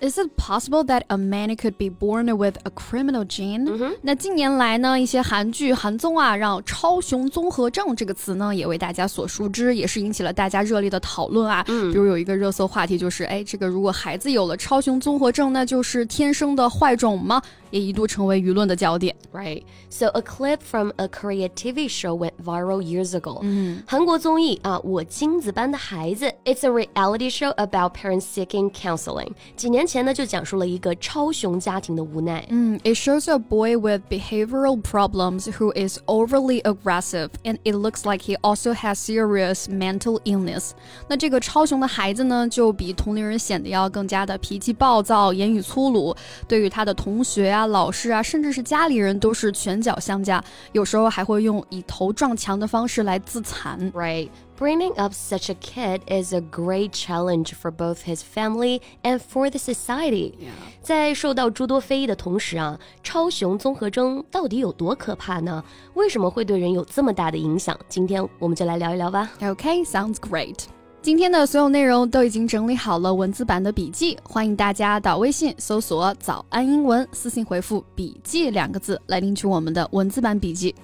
！Is it possible that a man could be born with a criminal gene？、嗯、那近年来呢，一些韩剧、韩综啊，让“超雄综合症”这个词呢，也为大家所熟知，也是引起了大家热烈的讨论啊。嗯、比如有一个热搜话题就是，哎，这个如果孩子有了超雄综合症，那就是天生的坏种吗？也一度成为舆论的焦点。 Right. So a clip from a Korea TV show went viral years ago. 嗯，韩国综艺啊，我精子班的孩子，It's a reality show about parents seeking counseling. 几年前呢，就讲述了一个超雄家庭的无奈。嗯，It shows a boy with behavioral problems who is overly aggressive, and it looks like he also has serious mental illness. 那这个超雄的孩子呢，就比同龄人显得要更加的脾气暴躁、言语粗鲁，对于他的同学啊、 老师啊，甚至是家里人都是拳脚相加，有时候还会用以头撞墙的方式来自残。 Right. Bringing up such a kid is a great challenge for both his family and for the society. 在受到诸多非议的同时啊，超雄综合征到底有多可怕呢？为什么会对人有这么大的影响？今天我们就来聊一聊吧。 Okay, sounds great. 今天的所有内容都已经整理好了文字版的笔记，欢迎大家到微信搜索“早安英文”，私信回复“笔记”两个字来领取我们的文字版笔记。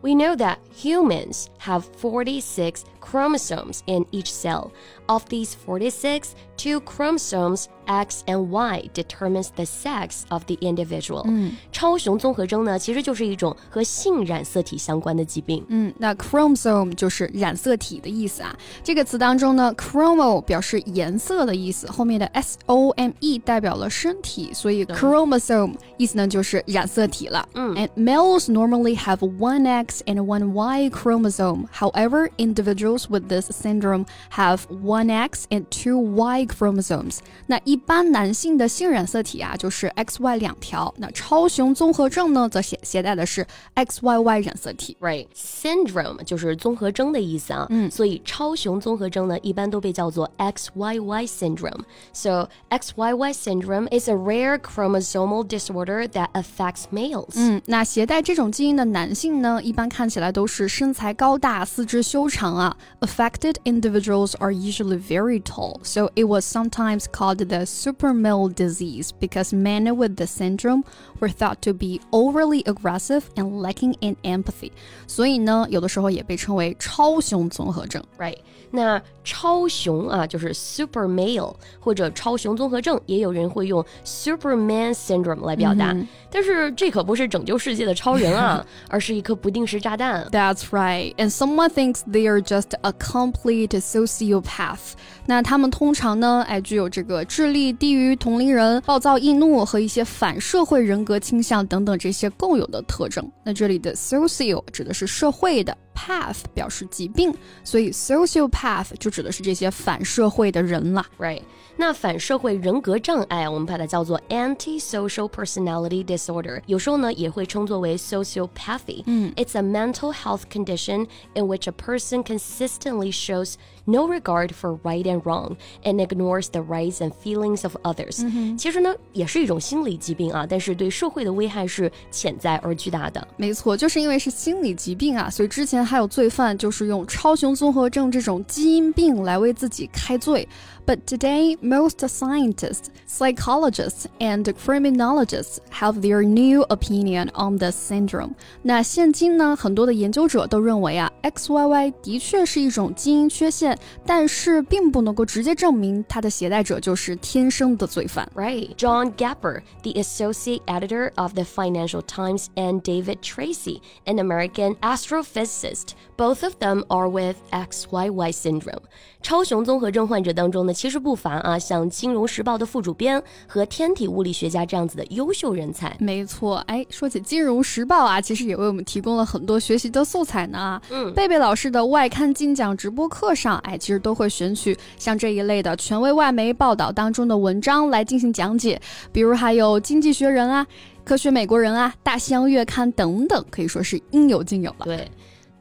We know that humans have forty-six. chromosomes in each cell. Of these 46, two chromosomes X and Y determines the sex of the individual. 超雄综合征呢，其实就是一种和性染色体相关的疾病。嗯，那 chromosome 就是染色体的意思啊。这个词当中呢，chromo 表示颜色的意思，后面的 s o m e 代表了身体，所以 chromosome 意思呢就是染色体了。嗯 And males normally have one X and one Y chromosome. However, individuals with this syndrome have one X and two Y chromosomes. 那一般男性的性染色体啊，就是 XY 两条。那超雄综合症呢，则携携带的是 XYY 染色体。 Right, syndrome 就是综合征的意思啊，嗯所以超雄综合征呢，一般都被叫做 XYY syndrome. So XYY syndrome is a rare chromosomal disorder that affects males. 嗯，那携带这种基因的男性呢，一般看起来都是身材高大、四肢修长啊。 Affected individuals are usually very tall, so it was sometimes called the super male disease because men with the syndrome were thought to be overly aggressive and lacking in empathy. 所以呢，有的时候也被称为超雄综合症。 Right，那超雄啊，就是 super male 或者超雄综合症，也有人会用 Superman syndrome 来表达。但是这可不是拯救世界的超人啊，而是一颗不定时炸弹。 That's right. And someone thinks they are just a complete sociopath. 那他们通常呢，哎，具有这个智力低于同龄人、暴躁易怒和一些反社会人格倾向等等这些共有的特征。那这里的 socio 指的是社会的 ，path 表示疾病，所以 sociopath 就指的是这些反社会的人啦。 Right，那反社会人格障碍啊，我们把它叫做 antisocial personality disorder，有时候呢也会称作为 sociopathy。嗯 It's a mental health condition in which a person consistently shows no regard for right and wrong and ignores the rights and feelings of others、其实呢，也是一种心理疾病啊，但是对社会的危害是潜在而巨大的。没错，就是因为是心理疾病啊，所以之前 还有罪犯就是用超雄综合症这种基因病来为自己开罪。But today, most scientists, psychologists, and criminologists have their new opinion on the syndrome. 那现今呢，很多的研究者都认为啊，XYY 的确是一种基因缺陷，但是并不能够直接证明它的携带者就是天生的罪犯。 Right. John Gapper, the associate editor of the Financial Times, and David Tracy, an American astrophysicist, Both of them are with XYY syndrome. 超雄综合症患者当中呢，其实不乏啊，像《金融时报》的副主编和天体物理学家这样子的优秀人才。没错，哎，说起《金融时报》啊，其实也为我们提供了很多学习的素材呢。嗯，贝贝老师的外刊精讲直播课上，哎，其实都会选取像这一类的权威外媒报道当中的文章来进行讲解，比如还有《经济学人》啊、《科学美国人》啊、《大西洋月刊》等等，可以说是应有尽有了。对。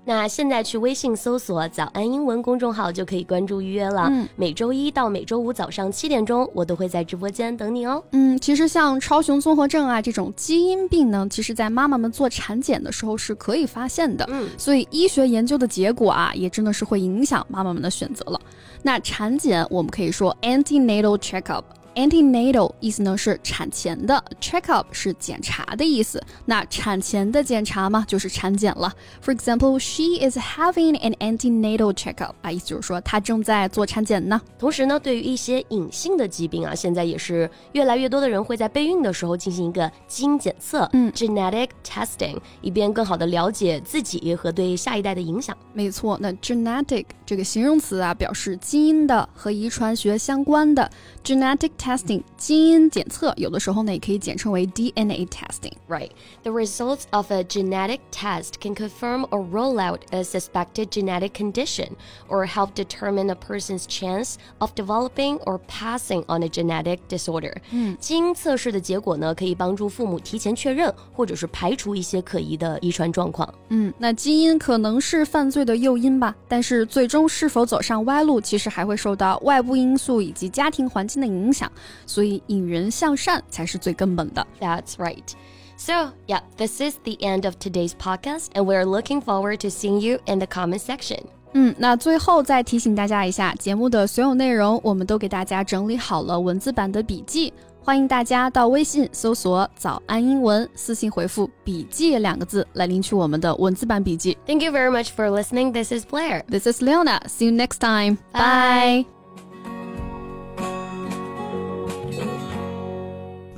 那现在去微信搜索“早安英文”公众号就可以关注预约了。嗯，每周一到每周五早上七点钟，我都会在直播间等你哦。嗯，其实像超雄综合症啊这种基因病呢，其实在妈妈们做产检的时候是可以发现的。嗯，所以医学研究的结果啊，也真的是会影响妈妈们的选择了。那产检我们可以说 antenatal checkup。Antenatal 意思呢是产前的，checkup 是检查的意思。那产前的检查嘛，就是产检了。For example, she is having an antenatal checkup 啊，意思就是说她正在做产检呢。同时呢，对于一些隐性的疾病啊，现在也是越来越多的人会在备孕的时候进行一个基因检测，嗯，genetic testing，以便更好的了解自己和对下一代的影响。没错，那 genetic 这个形容词啊，表示基因的和遗传学相关的 genetic。Testing 基因检测，有的时候呢也可以简称为 DNA testing. Right. The results of a genetic test can confirm or rule out a suspected genetic condition or help determine a person's chance of developing or passing on a genetic disorder. 嗯，基因测试的结果呢，可以帮助父母提前确认或者是排除一些可疑的遗传状况。嗯，那基因可能是犯罪的诱因吧，但是最终是否走上歪路，其实还会受到外部因素以及家庭环境的影响。所以引人向善才是最根本的。That's right. So, yeah, this is the end of today's podcast, and we're looking forward to seeing you in the comment section. 嗯，那最后再提醒大家一下，节目的所有内容我们都给大家整理好了文字版的笔记，欢迎大家到微信搜索“早安英文”，私信回复“笔记”两个字来领取我们的文字版笔记。Thank you very much for listening. This is Blair. This is Leona. See you next time. Bye.